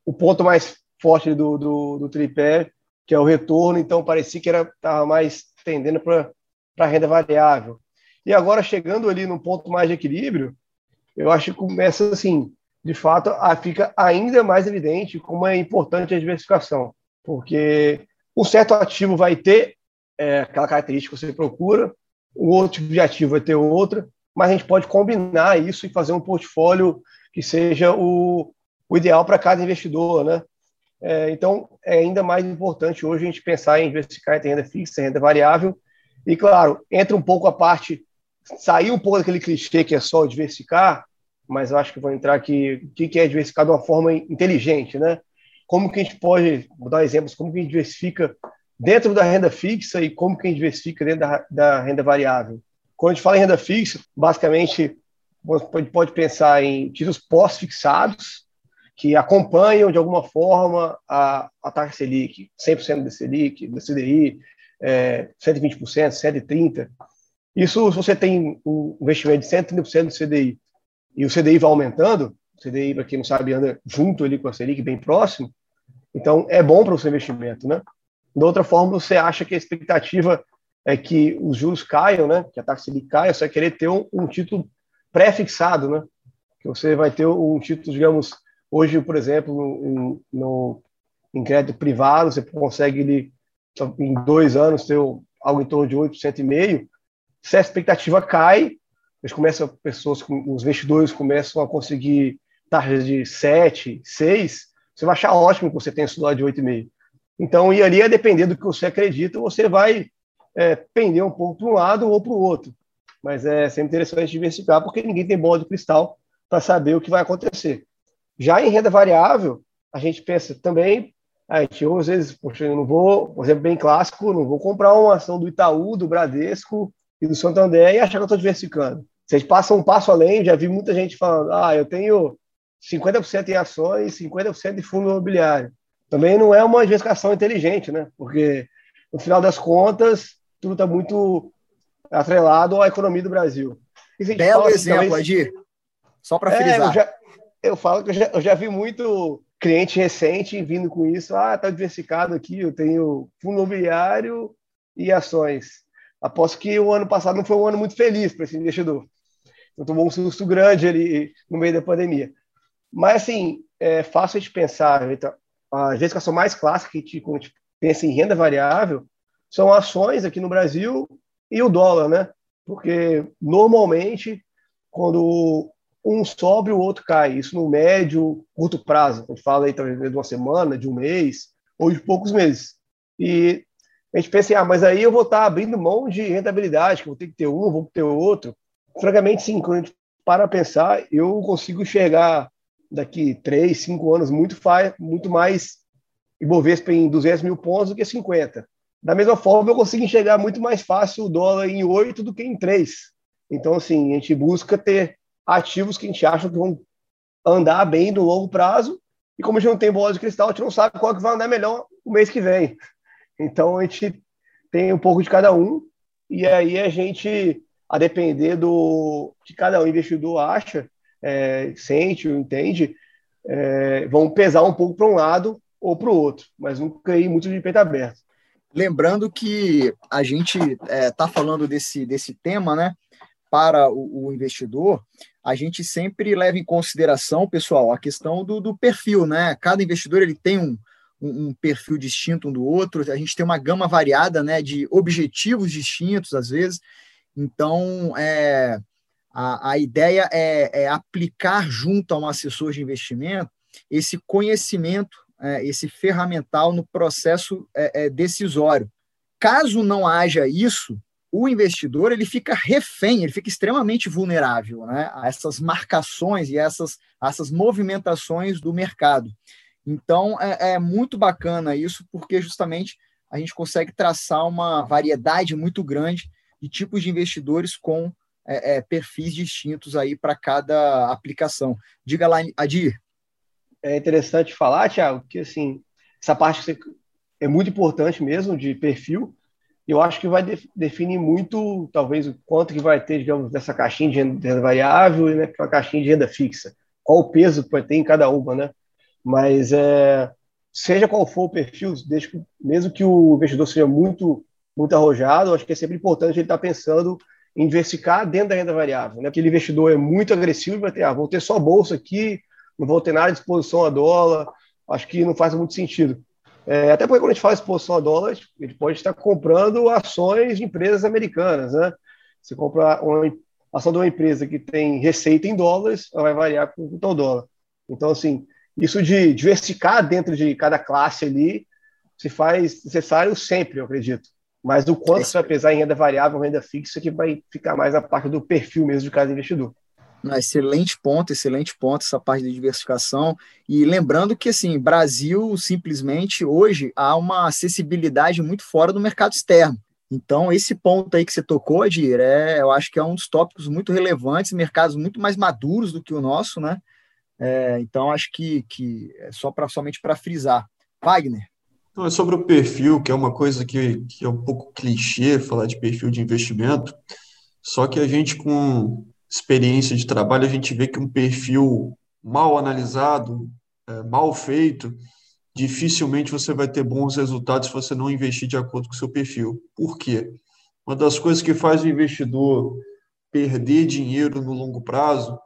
o ponto mais forte do, do, do tripé, que é o retorno, então parecia que estava mais tendendo para a renda variável. E agora, chegando ali no ponto mais de equilíbrio, eu acho que começa assim, de fato, a, fica ainda mais evidente como é importante a diversificação, porque um certo ativo vai ter é, aquela característica que você procura, o outro tipo de ativo vai ter outra, mas a gente pode combinar isso e fazer um portfólio que seja o, o ideal para cada investidor, né? É, então, é ainda mais importante hoje a gente pensar em diversificar entre renda fixa e renda variável. E, claro, entra um pouco a parte, sair um pouco daquele clichê que é só diversificar, mas eu acho que vou entrar aqui, o que é diversificar de uma forma inteligente, né? Como que a gente pode, vou dar exemplos, como que a gente diversifica dentro da renda fixa e como que a gente diversifica dentro da, da renda variável. Quando a gente fala em renda fixa, basicamente, gente pode pensar em títulos pós-fixados, que acompanham, de alguma forma, a, a taxa Selic, 100% da Selic, da CDI, é, 120%, 130%. Isso, se você tem um investimento de 130% do CDI e o CDI vai aumentando, o CDI, para quem não sabe, anda junto ali com a Selic, bem próximo, então é bom para o seu investimento, né? De outra forma, você acha que a expectativa é que os juros caiam, né? Que a taxa Selic caia, você vai querer ter um, um título pré-fixado, né? Que você vai ter um título, digamos, Hoje, por exemplo, no, no, em crédito privado, você consegue ele, em dois anos ter algo em torno de 8,5%. Se a expectativa cai, eles começam, pessoas, os investidores começam a conseguir taxas de 7, 6, você vai achar ótimo que você tenha lá de 8,5. Então, e ali, a depender do que você acredita, você vai é, pender um pouco para um lado ou para o outro. Mas é sempre interessante diversificar, porque ninguém tem bola de cristal para saber o que vai acontecer. Já em renda variável, a gente pensa também, a gente, às vezes, poxa, eu não vou, por exemplo, bem clássico, não vou comprar uma ação do Itaú, do Bradesco e do Santander e achar que eu estou diversificando. Se a gente passa um passo além, já vi muita gente falando, ah, eu tenho 50% em ações, 50% de fundo imobiliário. Também não é uma diversificação inteligente, né? Porque, no final das contas, tudo está muito atrelado à economia do Brasil. Belo assim, exemplo, talvez... Adir. Só para é, frisar. Já, eu falo que eu já, eu já vi muito cliente recente vindo com isso. Ah, está diversificado aqui, eu tenho fundo imobiliário e ações. Aposto que o ano passado não foi um ano muito feliz para esse investidor. Eu tomou um susto grande ali no meio da pandemia. Mas, assim, é fácil de pensar. Então, a diversificação mais clássica que gente, quando a gente pensa em renda variável são ações aqui no Brasil e o dólar, né? Porque, normalmente, quando um sobe, o outro cai. Isso no médio, curto prazo. A gente fala aí talvez de uma semana, de um mês, ou de poucos meses. E a gente pensa, ah, mas aí eu vou estar abrindo mão de rentabilidade, que vou ter que ter um, vou ter outro. Francamente, sim, quando a gente para pensar, eu consigo enxergar daqui três, cinco anos muito, muito mais Ibovespa em 200 mil pontos do que 50. Da mesma forma, eu consigo enxergar muito mais fácil o dólar em 8 do que em 3. Então, assim, a gente busca ter ativos que a gente acha que vão andar bem no longo prazo. E como a gente não tem bola de cristal, a gente não sabe qual que vai andar melhor o mês que vem. Então a gente tem um pouco de cada um. E aí a gente, a depender do que cada um investidor acha, é, sente, entende, é, vão pesar um pouco para um lado ou para o outro, mas nunca ir muito de peito aberto. Lembrando que a gente está é, tá falando desse, desse tema, né? Para o, o investidor, a gente sempre leva em consideração, pessoal, a questão do, do perfil, né? Cada investidor ele tem um, um, um, perfil distinto um do outro, a gente tem uma gama variada né, de objetivos distintos, às vezes. Então, é, a, a ideia é, é aplicar junto a um assessor de investimento esse conhecimento, é, esse ferramental no processo é, é decisório. Caso não haja isso, o investidor ele fica refém, ele fica extremamente vulnerável né, a essas marcações e essas, essas movimentações do mercado. Então, é, é, muito bacana isso, porque justamente a gente consegue traçar uma variedade muito grande de tipos de investidores com é, é, perfis distintos aí para cada aplicação. Diga lá, Adir. É interessante falar, Tiago, que assim, essa parte é muito importante mesmo de perfil, eu acho que vai definir muito, talvez, o quanto que vai ter, digamos, dessa caixinha de renda variável e né, aquela caixinha de renda fixa. Qual o peso que vai ter em cada uma, né? Mas, é, seja qual for o perfil, desde mesmo que o investidor seja muito, muito arrojado, acho que é sempre importante ele estar pensando diversificar dentro da renda variável. Né? Aquele investidor é muito agressivo e vai ter, ah, vou ter só bolsa aqui, não vou ter nada de exposição a dólar, acho que não faz muito sentido. É, até porque quando a gente fala exposição a dólar, a gente pode estar comprando ações de empresas americanas, né? Você compra uma ação de uma empresa que tem receita em dólares, ela vai variar com o dólar. Então, assim, isso de diversificar dentro de cada classe ali se faz necessário sempre, eu acredito. Mas o quanto isso vai pesar em renda variável, renda fixa, que vai ficar mais a parte do perfil mesmo de cada investidor. Excelente ponto, excelente ponto essa parte de diversificação. E lembrando que, assim, Brasil, simplesmente, hoje, há uma acessibilidade muito fora do mercado externo. Então, esse ponto aí que você tocou, Adir, é, eu acho que é um dos tópicos muito relevantes, mercados muito mais maduros do que o nosso, né? É, então, acho que, que é só para somente para frisar. Wagner. Não, é sobre o perfil, que é uma coisa que, que é um pouco clichê falar de perfil de investimento, só que a gente, com experiência de trabalho, a gente vê que um perfil mal analisado, é, mal feito, dificilmente você vai ter bons resultados se você não investir de acordo com o seu perfil. Por quê? Uma das coisas que faz o investidor perder dinheiro no longo prazo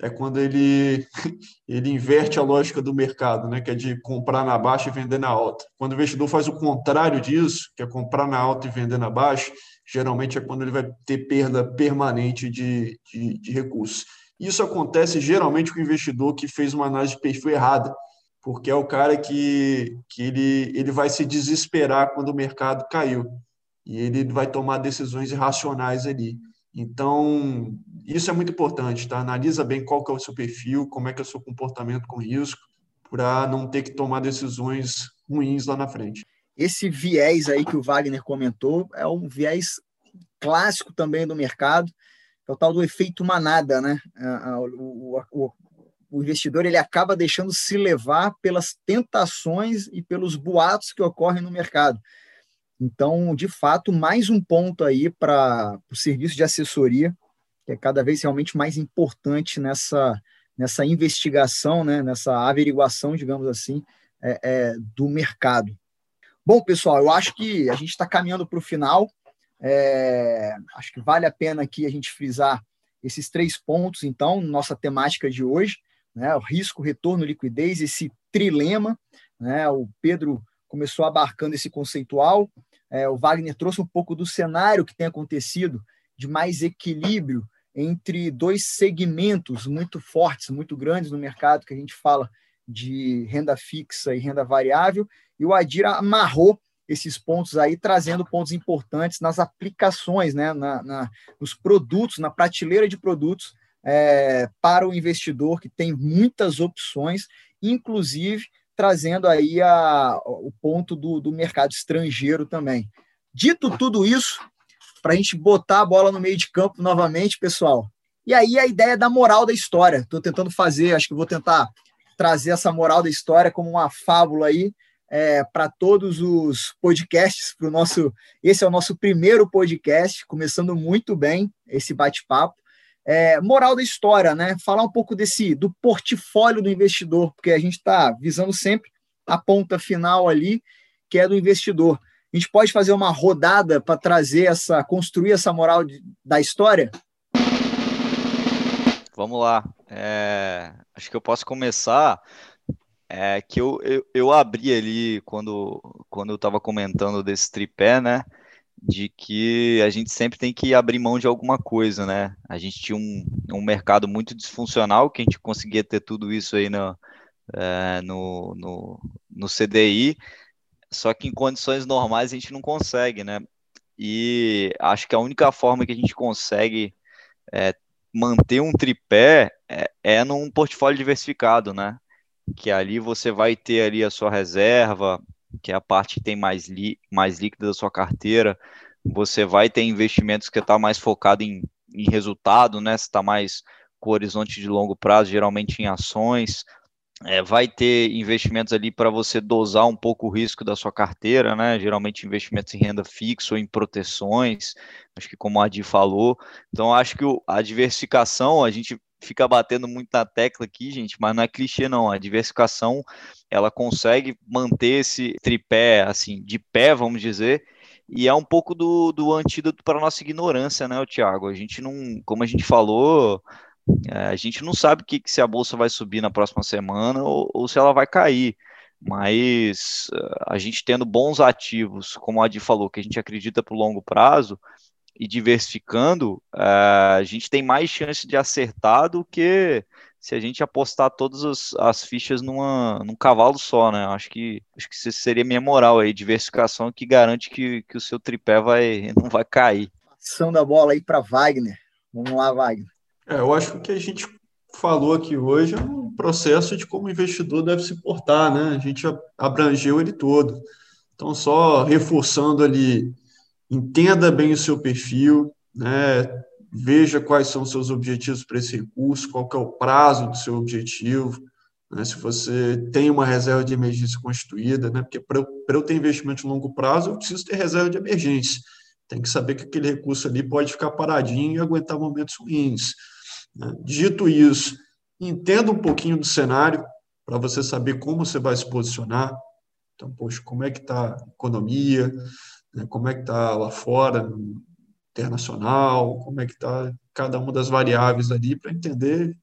é quando ele, ele inverte a lógica do mercado, né? que é de comprar na baixa e vender na alta. Quando o investidor faz o contrário disso, que é comprar na alta e vender na baixa, geralmente é quando ele vai ter perda permanente de, de, de recursos. Isso acontece geralmente com o investidor que fez uma análise de perfil errada, porque é o cara que, que ele, ele vai se desesperar quando o mercado caiu e ele vai tomar decisões irracionais ali. Então, isso é muito importante, tá? Analisa bem qual que é o seu perfil, como é que é o seu comportamento com risco, para não ter que tomar decisões ruins lá na frente. Esse viés aí que o Wagner comentou é um viés clássico também do mercado, é o tal do efeito manada, né? O, o, o investidor ele acaba deixando se levar pelas tentações e pelos boatos que ocorrem no mercado. Então, de fato, mais um ponto aí para o serviço de assessoria, que é cada vez realmente mais importante nessa, nessa investigação, né, nessa averiguação, digamos assim, é, é, do mercado. Bom, pessoal, eu acho que a gente está caminhando para o final. É, acho que vale a pena aqui a gente frisar esses três pontos, então, nossa temática de hoje, né, o risco, retorno, liquidez, esse trilema, né, o Pedro começou abarcando esse conceitual. É, o Wagner trouxe um pouco do cenário que tem acontecido de mais equilíbrio entre dois segmentos muito fortes, muito grandes no mercado, que a gente fala de renda fixa e renda variável, e o Adir amarrou esses pontos aí, trazendo pontos importantes nas aplicações, né, na, na nos produtos, na prateleira de produtos é, para o investidor, que tem muitas opções, inclusive trazendo aí a, o ponto do, do mercado estrangeiro também. Dito tudo isso, para a gente botar a bola no meio de campo novamente, pessoal. E aí a ideia da moral da história. Estou tentando fazer, acho que vou tentar trazer essa moral da história como uma fábula aí é, para todos os podcasts. Pro nosso, esse é o nosso primeiro podcast, começando muito bem esse bate-papo. É, moral da história, né? Falar um pouco desse do portfólio do investidor, porque a gente está visando sempre a ponta final ali, que é do investidor. A gente pode fazer uma rodada para trazer essa, construir essa moral de, da história? Vamos lá. É, acho que eu posso começar. É, que eu, eu, eu abri ali quando, quando eu estava comentando desse tripé, né? de que a gente sempre tem que abrir mão de alguma coisa, né? A gente tinha um, um mercado muito disfuncional, que a gente conseguia ter tudo isso aí no, é, no, no, no CDI, só que em condições normais a gente não consegue, né? E acho que a única forma que a gente consegue é, manter um tripé é, é num portfólio diversificado, né? Que ali você vai ter ali a sua reserva, que é a parte que tem mais, mais líquida da sua carteira. Você vai ter investimentos que está mais focado em, em resultado, né? Está mais com horizonte de longo prazo, geralmente em ações. É, vai ter investimentos ali para você dosar um pouco o risco da sua carteira, né? Geralmente investimentos em renda fixa ou em proteções, acho que como a Adi falou. Então, acho que a diversificação, a gente fica batendo muito na tecla aqui, gente, mas não é clichê não. A diversificação ela consegue manter esse tripé assim de pé, vamos dizer, e é um pouco do, do antídoto para a nossa ignorância, né, Tiago? A gente não, como a gente falou, é, a gente não sabe que, se a bolsa vai subir na próxima semana ou, ou se ela vai cair. Mas eh, a gente tendo bons ativos, como a Adi falou, que a gente acredita para o longo prazo, e diversificando, eh, a gente tem mais chance de acertar do que se a gente apostar todas as, as fichas numa, num cavalo só, né? Acho que acho que seria minha moral aí, diversificação que garante que, que o seu tripé vai, não vai cair. Ação da bola aí para Wagner. Vamos lá, Wagner. É, eu acho que a gente falou aqui hoje é um processo de como o investidor deve se portar, né? A gente abrangeu ele todo. Então, só reforçando ali, entenda bem o seu perfil, né? Veja quais são os seus objetivos para esse recurso, qual é o prazo do seu objetivo, né? se você tem uma reserva de emergência constituída, né? porque para eu, eu ter investimento de longo prazo, eu preciso ter reserva de emergência. Tem que saber que aquele recurso ali pode ficar paradinho e aguentar momentos ruins. Né? Dito isso, entenda um pouquinho do cenário para você saber como você vai se posicionar. Então, poxa, como é que está a economia, né? como é que está lá fora, internacional, como é que está cada uma das variáveis ali, para entender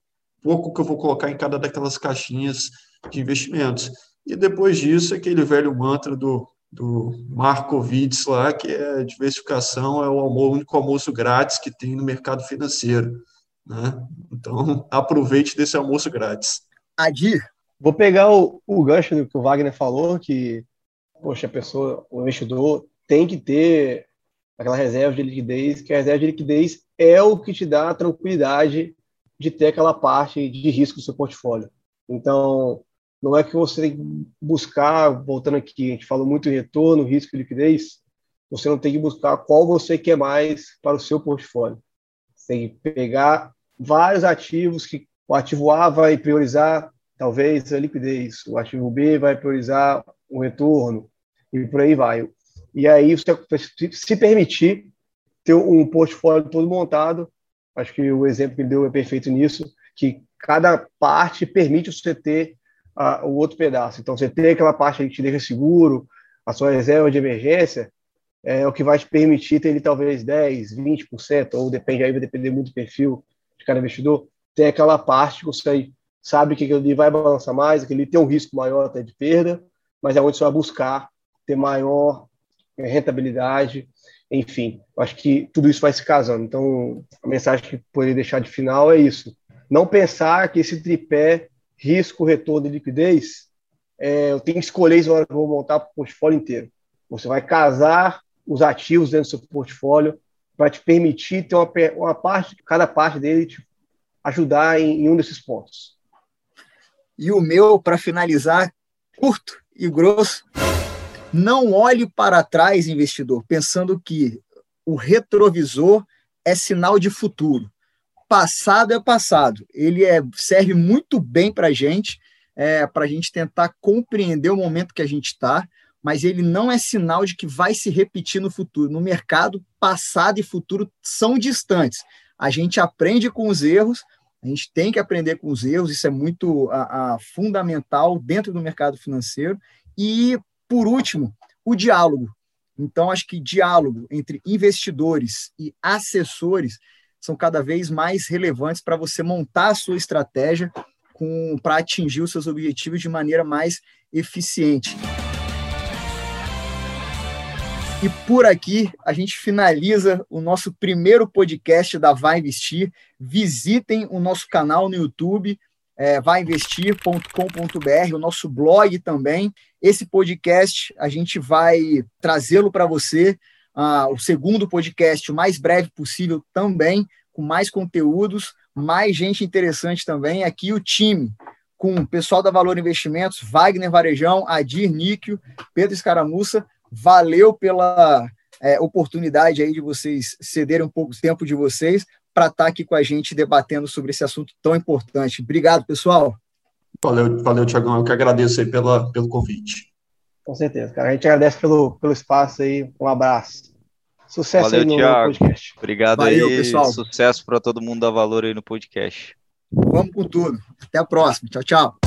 pouco que eu vou colocar em cada daquelas caixinhas de investimentos. E depois disso, aquele velho mantra do, do Markowitz lá, que é diversificação, é o, almoço, o único almoço grátis que tem no mercado financeiro. Né? Então, aproveite desse almoço grátis. Adir. Vou pegar o, o gancho do que o Wagner falou, que, poxa, a pessoa, o investidor tem que ter aquela reserva de liquidez, que a reserva de liquidez é o que te dá a tranquilidade de ter aquela parte de risco do seu portfólio. Então, não é que você tem que buscar, voltando aqui, a gente falou muito em retorno, risco e liquidez, você não tem que buscar qual você quer mais para o seu portfólio. Você tem que pegar vários ativos que o ativo A vai priorizar talvez a liquidez, o ativo B vai priorizar o retorno e por aí vai. E aí você se permitir ter um portfólio todo montado, acho que o exemplo que deu é perfeito nisso, que cada parte permite você ter uh, o outro pedaço. Então você tem aquela parte que te deixa seguro, a sua reserva de emergência, é o que vai te permitir ter ele talvez 10, 20%, ou depende aí, vai depender muito do perfil de cada investidor, tem aquela parte que você sabe que ele vai balançar mais, que ele tem um risco maior até de perda, mas é onde você vai buscar ter maior é, rentabilidade, enfim, acho que tudo isso vai se casando. Então, a mensagem que poderia deixar de final é isso. Não pensar que esse tripé risco, retorno e liquidez, é, eu tenho que escolher isso na hora que eu vou montar o portfólio inteiro. Você vai casar os ativos dentro do seu portfólio para te permitir ter uma, uma parte, cada parte dele te ajudar em, em um desses pontos. E o meu, para finalizar, curto e grosso, não olhe para trás, investidor, pensando que o retrovisor é sinal de futuro. Passado é passado. Ele é, serve muito bem para a gente, é, para a gente tentar compreender o momento que a gente está, mas ele não é sinal de que vai se repetir no futuro. No mercado, passado e futuro são distantes. A gente aprende com os erros, a gente tem que aprender com os erros, isso é muito a, a, fundamental dentro do mercado financeiro. E, por último, o diálogo. Então, acho que diálogo entre investidores e assessores são cada vez mais relevantes para você montar a sua estratégia para atingir os seus objetivos de maneira mais eficiente. E por aqui a gente finaliza o nosso primeiro podcast da Vai Investir. Visitem o nosso canal no YouTube, é, vainvestir.com.br, o nosso blog também. Esse podcast a gente vai trazê-lo para você, uh, o segundo podcast o mais breve possível também, com mais conteúdos, mais gente interessante também. Aqui o time, com o pessoal da Valor Investimentos, Wagner Varejão, Adir Níquio, Pedro Escaramuça Valeu pela é, oportunidade aí de vocês cederem um pouco do tempo de vocês para estar tá aqui com a gente debatendo sobre esse assunto tão importante. Obrigado, pessoal. Valeu, valeu, Tiagão. Eu que agradeço aí pela, pelo convite. Com certeza, cara. A gente agradece pelo, pelo espaço aí. Um abraço. Sucesso valeu, aí no, Thiago. podcast. Obrigado valeu, aí. Pessoal. Sucesso para todo mundo dar valor aí no podcast. Vamos com tudo. Até a próxima. Tchau, tchau.